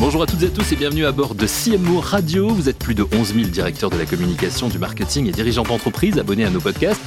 Bonjour à toutes et à tous et bienvenue à bord de CMO Radio. Vous êtes plus de 11 000 directeurs de la communication, du marketing et dirigeants d'entreprise abonnés à nos podcasts.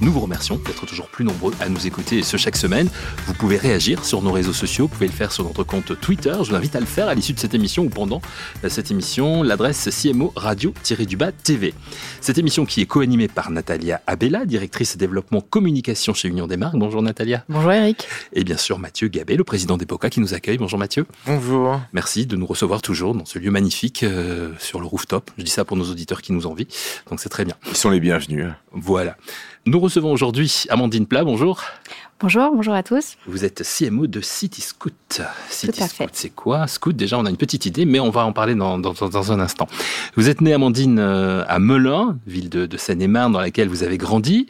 Nous vous remercions d'être toujours plus nombreux à nous écouter ce chaque semaine. Vous pouvez réagir sur nos réseaux sociaux, vous pouvez le faire sur notre compte Twitter. Je vous invite à le faire à l'issue de cette émission ou pendant cette émission. L'adresse CMO Radio-du-Bas TV. Cette émission qui est co-animée par Natalia Abella, directrice développement communication chez Union des marques. Bonjour Natalia. Bonjour Eric. Et bien sûr Mathieu Gabet, le président d'Epoca qui nous accueille. Bonjour Mathieu. Bonjour. Merci de nous recevoir toujours dans ce lieu magnifique euh, sur le rooftop. Je dis ça pour nos auditeurs qui nous envient, donc c'est très bien. Ils sont les bienvenus. Voilà. Nous recevons aujourd'hui Amandine Plat, bonjour. Bonjour, bonjour à tous. Vous êtes CMO de City Scout. City Scout, c'est quoi? Scout, déjà, on a une petite idée, mais on va en parler dans, dans, dans un instant. Vous êtes née, Amandine, euh, à Melun, ville de, de Seine-et-Marne, dans laquelle vous avez grandi.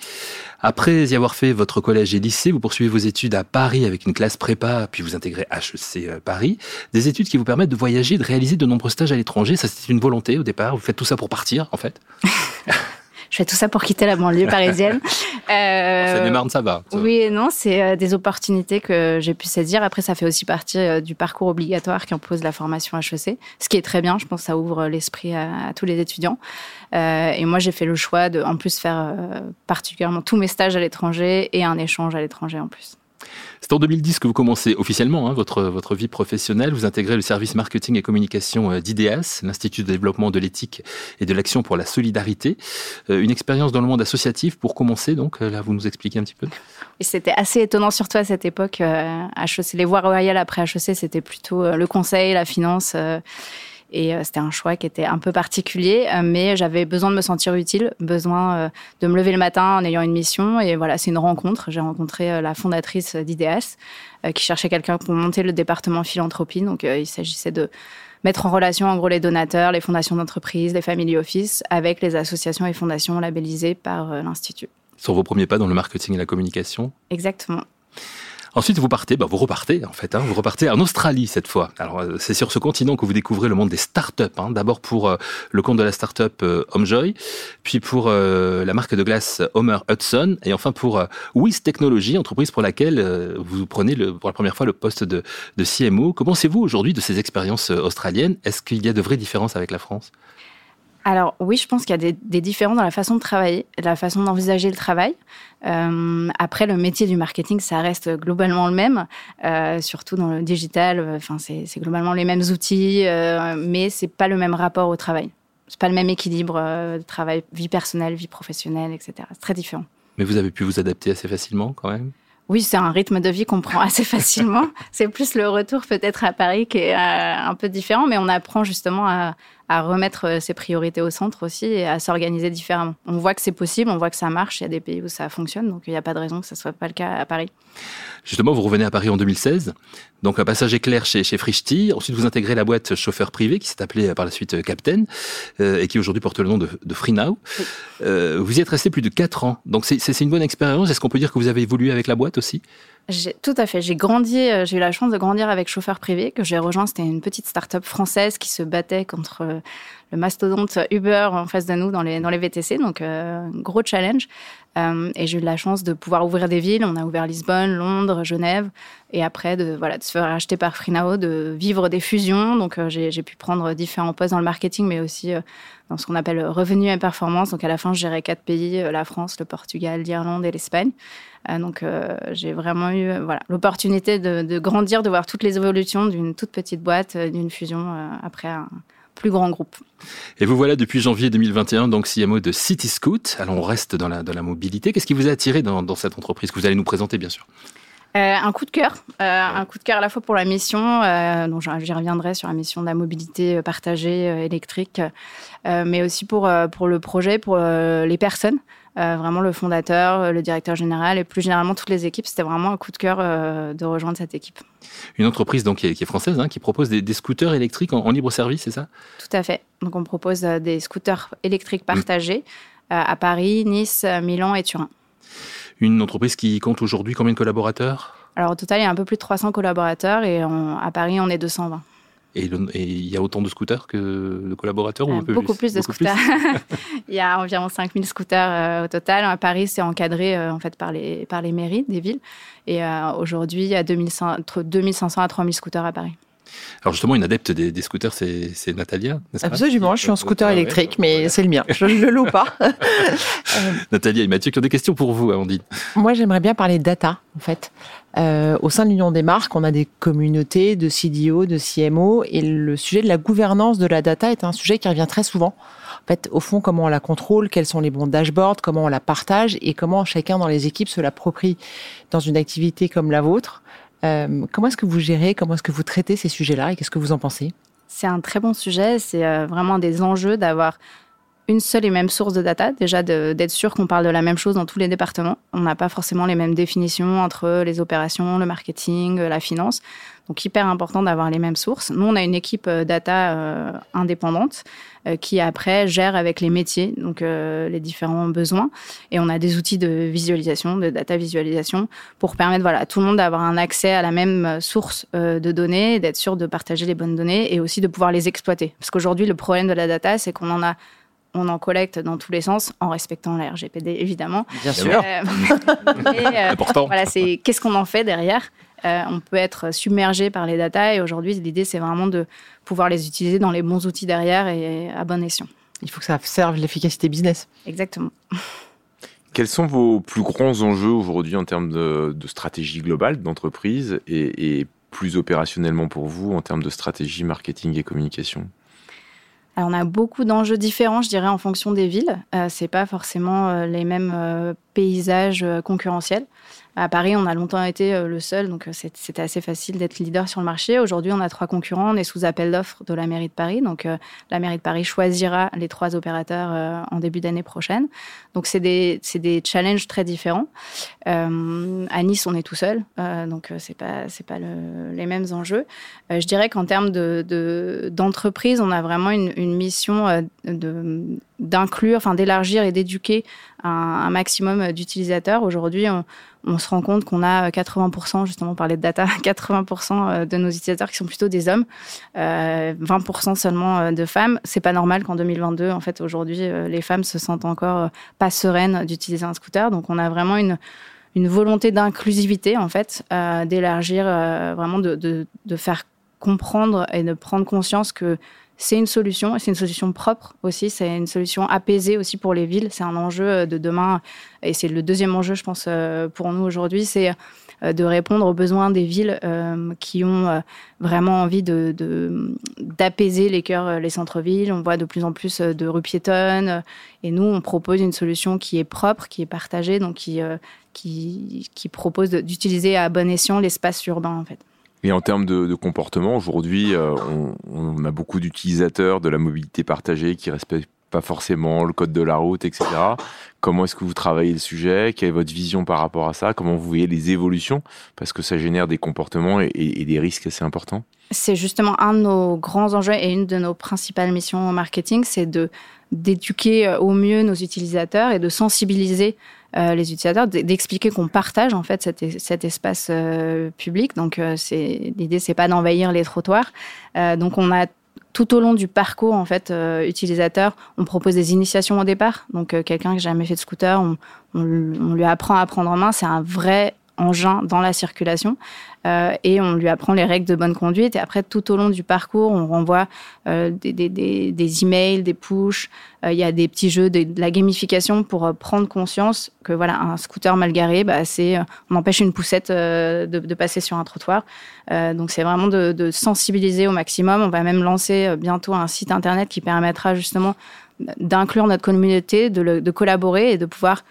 Après y avoir fait votre collège et lycée, vous poursuivez vos études à Paris avec une classe prépa, puis vous intégrez HEC euh, Paris. Des études qui vous permettent de voyager, de réaliser de nombreux stages à l'étranger. Ça, c'était une volonté au départ. Vous faites tout ça pour partir, en fait je fais tout ça pour quitter la banlieue parisienne. euh, seine ça va. Oui et non, c'est euh, des opportunités que j'ai pu saisir. Après, ça fait aussi partie euh, du parcours obligatoire qui impose la formation HEC, ce qui est très bien. Je pense que ça ouvre l'esprit à, tous les étudiants. Euh, et moi, j'ai fait le choix de, en plus, faire particulièrement tous mes stages à l'étranger et un échange à l'étranger en plus. C'est en 2010 que vous commencez officiellement hein, votre, votre vie professionnelle. Vous intégrez le service marketing et communication euh, d'IDEAS, l'Institut de développement de l'éthique et de l'action pour la solidarité. Euh, une expérience dans le monde associatif pour commencer, donc euh, là, vous nous expliquez un petit peu C'était assez étonnant, surtout à cette époque. HEC, les voies royales après HEC, c'était plutôt le conseil, la finance. Et euh, c'était un choix qui était un peu particulier, euh, mais j'avais besoin de me sentir utile, besoin euh, de me lever le matin en ayant une mission. Et voilà, c'est une rencontre. J'ai rencontré la fondatrice d'IDS qui cherchait quelqu'un pour monter le département philanthropie. Donc il s'agissait de mettre en relation en gros les donateurs, les fondations d'entreprise, les family office avec les associations et fondations labellisées par l'Institut. Sur vos premiers pas dans le marketing et la communication? Exactement. Ensuite, vous partez, bah, vous repartez en fait, hein, vous repartez en Australie cette fois. Alors, euh, c'est sur ce continent que vous découvrez le monde des startups. Hein. D'abord pour euh, le compte de la startup euh, Homejoy, puis pour la marque de glace Homer Hudson, et enfin pour Wiz Technology, entreprise pour laquelle vous prenez le, pour la première fois le poste de, de CMO. Comment c'est vous aujourd'hui de ces expériences australiennes? Est-ce qu'il y a de vraies différences avec la France? Alors oui, je pense qu'il y a des, différences dans la façon de travailler, la façon d'envisager le travail. Euh, après, le métier du marketing, ça reste globalement le même, euh, surtout dans le digital. Enfin, c'est globalement les mêmes outils, euh, mais c'est pas le même rapport au travail. C'est pas le même équilibre de travail, vie personnelle, vie professionnelle, etc. C'est très différent. Mais vous avez pu vous adapter assez facilement quand même? Oui, c'est un rythme de vie qu'on prend assez facilement. c'est plus le retour peut-être à Paris qui est un peu différent, mais on apprend justement à, à remettre euh, ses priorités au centre aussi et à s'organiser différemment. On voit que c'est possible, on voit que ça marche. Il y a des pays où ça fonctionne, donc il n'y a pas de raison que ce ne soit pas le cas à Paris. Justement, vous revenez à Paris en 2016, donc un passage éclair chez, chez Frischti. Ensuite, vous intégrez la boîte chauffeur privé qui s'est appelée par la suite euh, Captain euh, et qui aujourd'hui porte le nom de, de FreeNow. vous y êtes resté plus de 4 ans, donc c'est une bonne expérience. Est-ce qu'on peut dire que vous avez évolué avec la boîte aussi? Tout à fait. J'ai grandi, euh, j'ai eu la chance de grandir avec Chauffeur Privé, que j'ai rejoint. C'était une petite start-up française qui se battait contre euh, le mastodonte Uber en face de nous dans les, dans les VTC. Donc, euh, gros challenge. et j'ai eu la chance de pouvoir ouvrir des villes. On a ouvert Lisbonne, Londres, Genève. Et après, de, voilà, de se faire acheter par Freenao, de vivre des fusions. Donc, j'ai pu prendre différents postes dans le marketing, mais aussi dans ce qu'on appelle revenu et performance. Donc, à la fin, je gérais quatre pays, la France, le Portugal, l'Irlande et l'Espagne. Euh, donc euh, j'ai vraiment eu euh, voilà l'opportunité de, grandir, de voir toutes les évolutions d'une toute petite boîte, d'une fusion après un plus grand groupe. Et vous voilà depuis janvier 2021, donc CMO de City Scoot. Alors on reste dans la, mobilité. Qu'est-ce qui vous a attiré dans, dans cette entreprise que vous allez nous présenter, bien sûr? Un coup de cœur, un coup de cœur à la fois pour la mission, dont j'y reviendrai sur la mission de la mobilité partagée électrique, mais aussi pour, pour le projet, pour les personnes. Euh, vraiment le fondateur, euh, le directeur général et plus généralement toutes les équipes. C'était vraiment un coup de cœur euh, de rejoindre cette équipe. Une entreprise donc qui est, française, hein, qui propose des, scooters électriques en, libre service, c'est ça? Tout à fait. Donc on propose des scooters électriques partagés à Paris, Nice, Milan et Turin. Une entreprise qui compte aujourd'hui combien de collaborateurs? Alors au total, il y a un peu plus de 300 collaborateurs et à Paris, on est 220. Et il y a autant de scooters que de collaborateurs ou un peu Beaucoup plus, de scooters. il y a environ 5000 scooters au total. À Paris, c'est encadré en fait par les, par les mairies des villes. Et aujourd'hui, il y a 2500, entre 2500 à 3000 scooters à Paris. Alors justement, une adepte des, scooters, c'est Natalia, Absolument, je suis en scooter électrique, mais c'est le mien, je ne le loue pas. Natalia et Mathieu qui ont des questions pour vous, Amandine. Moi, j'aimerais bien parler data, en fait. Euh, au sein de l'Union des marques, on a des communautés de CDO, de CMO, et le sujet de la gouvernance de la data est un sujet qui revient très souvent. En fait, au fond, comment on la contrôle, quels sont les bons dashboards, comment on la partage et comment chacun dans les équipes se l'approprie dans une activité comme la vôtre. Euh, comment est-ce que vous gérez, comment est-ce que vous traitez ces sujets-là et qu'est-ce que vous en pensez? C'est un très bon sujet. C'est euh, vraiment des enjeux d'avoir une seule et même source de data, déjà d'être sûr qu'on parle de la même chose dans tous les départements. On n'a pas forcément les mêmes définitions entre les opérations, le marketing, la finance. Donc hyper important d'avoir les mêmes sources. Nous, on a une équipe euh, data euh, indépendante euh, qui après gère avec les métiers, donc les différents besoins. Et on a des outils de visualisation, de data visualisation, pour permettre voilà, à tout le monde d'avoir un accès à la même source de données, d'être sûr de partager les bonnes données et aussi de pouvoir les exploiter. Parce qu'aujourd'hui, le problème de la data, c'est qu'on en a on en collecte dans tous les sens, en respectant la RGPD évidemment. Bien sûr. Euh, euh, Important. Voilà, c'est qu'est-ce qu'on en fait derrière. Euh, on peut être submergé par les datas et aujourd'hui l'idée c'est vraiment de pouvoir les utiliser dans les bons outils derrière et à bon escient. Il faut que ça serve l'efficacité business. Exactement. Quels sont vos plus grands enjeux aujourd'hui en termes de, stratégie globale d'entreprise et plus opérationnellement pour vous en termes de stratégie marketing et communication? Alors, on a beaucoup d'enjeux différents, je dirais, en fonction des villes. Euh, c'est pas forcément euh, les mêmes euh, paysages euh, concurrentiels. À Paris, on a longtemps été euh, le seul, donc euh, c'était assez facile d'être leader sur le marché. Aujourd'hui, on a trois concurrents, on est sous appel d'offres de la mairie de Paris, donc la mairie de Paris choisira les trois opérateurs en début d'année prochaine. Donc c'est des, des challenges très différents. Euh, à Nice, on est tout seul, euh, donc c'est pas c'est pas le, les mêmes enjeux. Euh, je dirais qu'en termes de d'entreprise, on a vraiment une mission de d'inclure, enfin d'élargir et d'éduquer un, maximum d'utilisateurs. Aujourd'hui, on, on, se rend compte qu'on a 80%, justement, parler de data, 80% de nos utilisateurs qui sont plutôt des hommes, euh, 20% seulement de femmes. C'est pas normal qu'en 2022, en fait, aujourd'hui, les femmes se sentent encore pas sereines d'utiliser un scooter. Donc, on a vraiment une volonté d'inclusivité en fait, euh, d'élargir euh, vraiment de, faire comprendre et de prendre conscience que c'est une solution, c'est une solution propre aussi, c'est une solution apaisée aussi pour les villes, c'est un enjeu euh, de demain, et c'est le deuxième enjeu, je pense, euh, pour nous aujourd'hui, c'est euh, de répondre aux besoins des villes qui ont vraiment envie de d'apaiser les cœurs, les centres-villes. On voit de plus en plus de rues piétonnes, et nous, on propose une solution qui est propre, qui est partagée, donc qui qui, qui propose d'utiliser à bon escient l'espace urbain en fait. Et en termes de, comportement, aujourd'hui, euh, on, a beaucoup d'utilisateurs de la mobilité partagée qui respectent pas forcément le code de la route, etc. Comment est-ce que vous travaillez le sujet? Quelle est votre vision par rapport à ça? Comment vous voyez les évolutions? Parce que ça génère des comportements et, et des risques assez importants. C'est justement un de nos grands enjeux et une de nos principales missions au marketing, c'est d'éduquer euh, au mieux nos utilisateurs et de sensibiliser euh, les utilisateurs, d'expliquer qu'on partage en fait cet, espace euh, public. Donc c'est l'idée, c'est pas d'envahir les trottoirs. donc on a tout au long du parcours en fait utilisateur, on propose des initiations au départ. Donc quelqu'un qui n'a jamais fait de scooter, on, on, lui apprend à prendre en main. C'est un vrai engin dans la circulation euh, et on lui apprend les règles de bonne conduite et après tout au long du parcours on renvoie euh, des, des, des, des, emails, des push, euh, il y a des petits jeux, de, la gamification pour prendre conscience que voilà un scooter mal garé, bah, c'est on empêche une poussette de, passer sur un trottoir. donc c'est vraiment de, sensibiliser au maximum. On va même lancer bientôt un site internet qui permettra justement d'inclure notre communauté, de collaborer et de pouvoir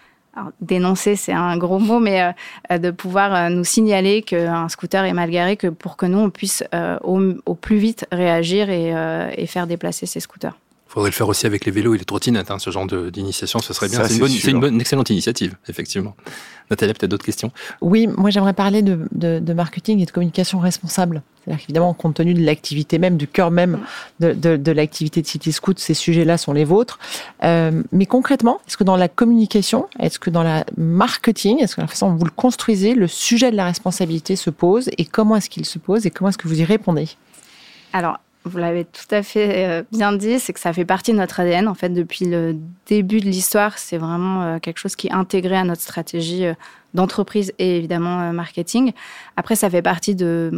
dénoncer, c'est un gros mot, mais euh, de pouvoir euh, nous signaler qu'un scooter est mal garé, que pour que nous, on puisse euh, au, plus vite réagir et, et faire déplacer ces scooters. Il faudrait le faire aussi avec les vélos et les trottinettes, hein, ce genre d'initiation, ce serait bien. C'est une, bonne, une, excellente initiative, effectivement. Nathalie, peut-être d'autres questions? Oui, moi j'aimerais parler de, de, de, marketing et de communication responsable. C'est-à-dire qu'évidemment, compte tenu de l'activité même, du cœur même de, de l'activité de City Scoot, ces sujets-là sont les vôtres. Euh, mais concrètement, est-ce que dans la communication, est-ce que dans la marketing, est-ce que la façon dont vous le construisez, le sujet de la responsabilité se pose et comment est-ce qu'il se pose et comment est-ce que vous y répondez? Alors, vous l'avez tout à fait euh, bien dit, c'est que ça fait partie de notre ADN. En fait, depuis le début de l'histoire, c'est vraiment euh, quelque chose qui est intégré à notre stratégie euh, d'entreprise et évidemment marketing. Après, ça fait partie de,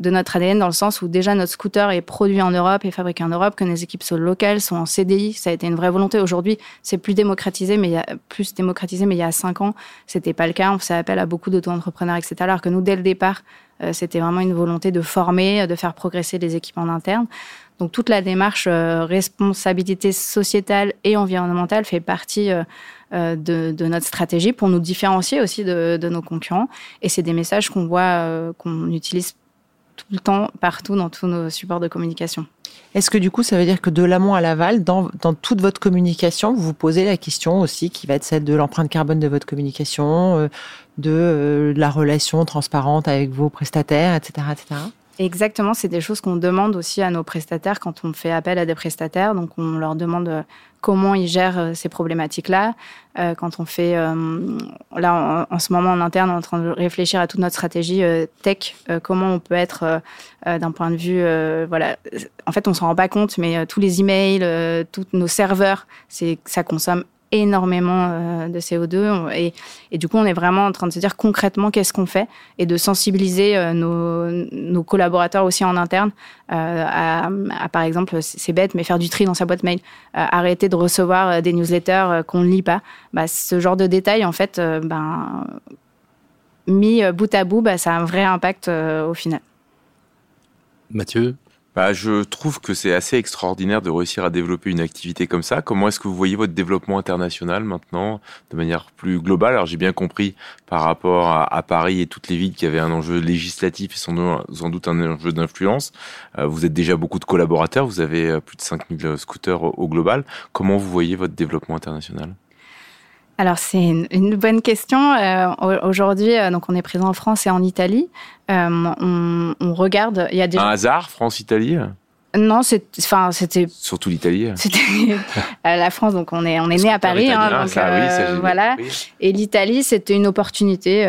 notre ADN dans le sens où déjà notre scooter est produit en Europe et fabriqué en Europe, que nos équipes sont locales, sont en CDI. Ça a été une vraie volonté. Aujourd'hui, c'est plus démocratisé, mais il y a plus démocratisé, mais il y a cinq ans, c'était pas le cas. On faisait appel à beaucoup d'auto-entrepreneurs, etc. Alors que nous, dès le départ, c'était vraiment une volonté de former, de faire progresser les équipes en interne. Donc toute la démarche euh, responsabilité sociétale et environnementale fait partie euh, de, notre stratégie pour nous différencier aussi de, nos concurrents. Et c'est des messages qu'on voit, qu'on utilise tout le temps, partout dans tous nos supports de communication. Est-ce que du coup, ça veut dire que de l'amont à l'aval, dans, dans, toute votre communication, vous vous posez la question aussi qui va être celle de l'empreinte carbone de votre communication, euh, de euh, la relation transparente avec vos prestataires, etc. etc. Exactement, c'est des choses qu'on demande aussi à nos prestataires quand on fait appel à des prestataires. Donc, on leur demande euh, comment ils gèrent ces problématiques-là. quand on fait, là, en, ce moment en interne, on est en train de réfléchir à toute notre stratégie tech, comment on peut être d'un point de vue, voilà. En fait, on s'en rend pas compte, mais tous les emails, tous nos serveurs, ça consomme énormément euh, de CO2 et, du coup on est vraiment en train de se dire concrètement qu'est-ce qu'on fait et de sensibiliser euh, nos, collaborateurs aussi en interne euh, à, à, par exemple c'est bête mais faire du tri dans sa boîte mail arrêter de recevoir des newsletters qu'on ne lit pas. Bah, ce genre de détails en fait ben mis bout à bout bah, ça a un vrai impact au final. Mathieu? Bah, je trouve que c'est assez extraordinaire de réussir à développer une activité comme ça. Comment est-ce que vous voyez votre développement international maintenant de manière plus globale? Alors j'ai bien compris par rapport à, Paris et toutes les villes qui avaient un enjeu législatif et sans, doute un enjeu d'influence. Euh, vous êtes déjà beaucoup de collaborateurs, vous avez euh, plus de 5000 scooters au global. Comment vous voyez votre développement international? Alors c'est une, bonne question. Euh, aujourd'hui, euh, donc on est présent en France et en Italie. Euh, on, on, regarde. Il y a des un hasard France-Italie. Non, c'est, enfin, c'était surtout l'Italie. C'était la France, donc on est on est né à Paris, hein, donc, voilà. Et l'Italie, c'était une opportunité,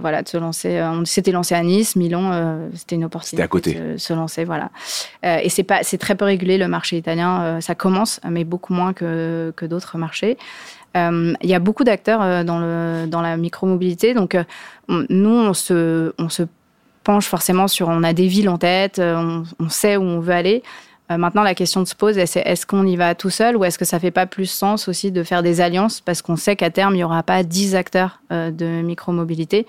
voilà, de se lancer. On s'était lancé à Nice, Milan, c'était une opportunité. à côté. De se lancer, voilà. et c'est pas, c'est très peu régulé le marché italien. ça commence, mais beaucoup moins que que d'autres marchés. Euh, il y a beaucoup d'acteurs euh, dans, le, dans la micromobilité. Donc, euh, nous, on se, on se penche forcément sur. On a des villes en tête, on, sait où on veut aller. maintenant, la question se pose c'est est-ce qu'on y va tout seul ou est-ce que ça fait pas plus sens aussi de faire des alliances parce qu'on sait qu'à terme, il n'y aura pas 10 acteurs de micromobilité.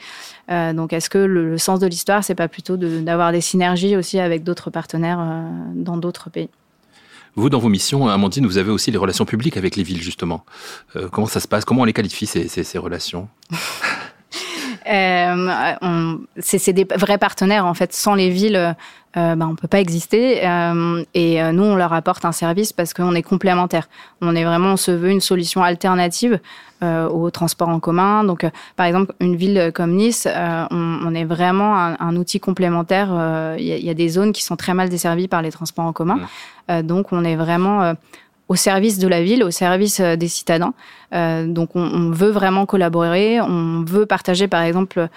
donc, est-ce que le, sens de l'histoire, c'est pas plutôt d'avoir des synergies aussi avec d'autres partenaires dans d'autres pays? Vous, dans vos missions, Amandine, vous avez aussi les relations publiques avec les villes, justement. Euh, comment ça se passe? Comment on les qualifie, ces, ces, ces relations? euh, c'est des vrais partenaires en fait. Sans les villes, euh, ben, on peut pas exister. Euh, et euh, nous, on leur apporte un service parce qu'on est complémentaires. On est vraiment, on se veut une solution alternative euh, au transport en commun. Donc, euh, par exemple, une ville comme Nice, on, on, est vraiment un, un outil complémentaire. Il y, y, a des zones qui sont très mal desservies par les transports en commun. Donc, on est vraiment au service de la ville, au service euh, des citadins. Euh, donc on, veut vraiment collaborer, on veut partager par exemple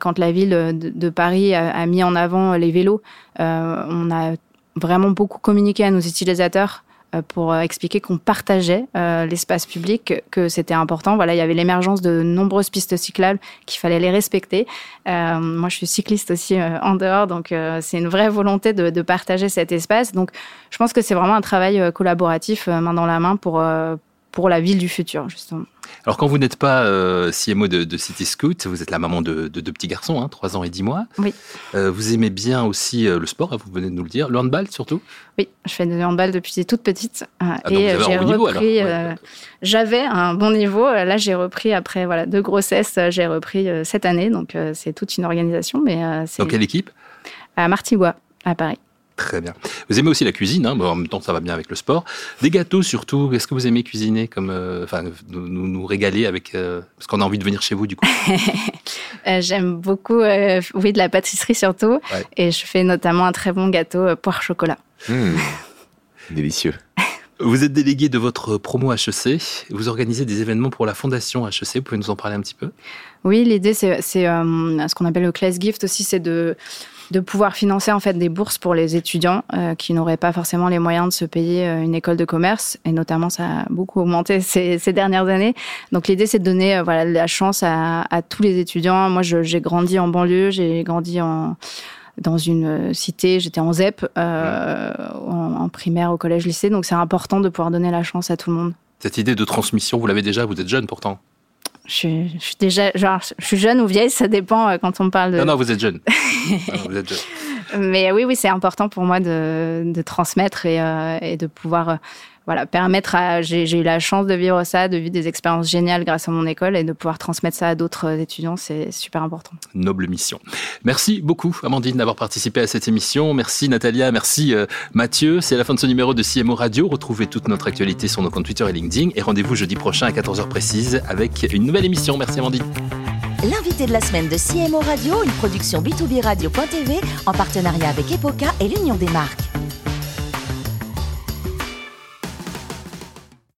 quand la ville de, Paris a, mis en avant les vélos, euh, on a vraiment beaucoup communiqué à nos utilisateurs euh, pour euh, expliquer qu'on partageait euh, l'espace public, que c'était important. Voilà, il y avait l'émergence de nombreuses pistes cyclables qu'il fallait les respecter. moi, je suis cycliste aussi en dehors, donc c'est une vraie volonté de, de, partager cet espace. Donc, je pense que c'est vraiment un travail collaboratif, main dans la main, pour pour la ville du futur, justement. Alors, quand vous n'êtes pas euh, CMO de, City Scoot, vous êtes la maman de, deux petits garçons, hein, 3 ans et 10 mois. Oui. Euh, vous aimez bien aussi euh, le sport, hein, vous venez de nous le dire. Le handball, surtout Oui, je fais du handball depuis toute petite. Ah, et j'ai repris. J'avais un bon niveau. Là, j'ai repris après voilà, deux grossesses. J'ai repris cette année. Donc, c'est toute une organisation. Mais, Dans quelle équipe? À Martigua, à Paris. Très bien. Vous aimez aussi la cuisine, hein en même temps ça va bien avec le sport. Des gâteaux surtout, est-ce que vous aimez cuisiner comme, euh, enfin, nous, nous, régaler avec, euh, parce qu'on a envie de venir chez vous du coup euh, J'aime beaucoup, oui, de la pâtisserie surtout, et je fais notamment un très bon gâteau poire chocolat. Mmh. délicieux. Vous êtes délégué de votre promo HEC. Vous organisez des événements pour la fondation HEC. Vous pouvez nous en parler un petit peu? Oui, l'idée, c'est ce qu'on appelle le class gift aussi, c'est de de pouvoir financer en fait des bourses pour les étudiants euh, qui n'auraient pas forcément les moyens de se payer euh, une école de commerce et notamment ça a beaucoup augmenté ces, ces dernières années. Donc l'idée c'est de donner euh, voilà la chance à, à, tous les étudiants. Moi j'ai grandi en banlieue, j'ai grandi en dans une cité, j'étais en ZEP, euh, en, en primaire, au collège, lycée, donc c'est important de pouvoir donner la chance à tout le monde. Cette idée de transmission, vous l'avez déjà, vous êtes jeune pourtant je suis, je suis, déjà, genre, je suis jeune ou vieille, ça dépend euh, quand on parle de. Non, non, vous êtes jeune. non, vous êtes jeune. Mais oui, oui, c'est important pour moi de, de transmettre et, euh, et, de pouvoir euh, voilà, permettre à. J'ai eu la chance de vivre ça, de vivre des expériences géniales grâce à mon école et de pouvoir transmettre ça à d'autres étudiants, c'est super important. Noble mission. Merci beaucoup, Amandine, d'avoir participé à cette émission. Merci, Natalia. Merci, euh, Mathieu. C'est la fin de ce numéro de CMO Radio. Retrouvez toute notre actualité sur nos comptes Twitter et LinkedIn. Et rendez-vous jeudi prochain à 14h précise avec une nouvelle émission. Merci, Amandine. L'invité de la semaine de CMO Radio, une production B2B Radio.tv en partenariat avec Epoca et l'Union des marques.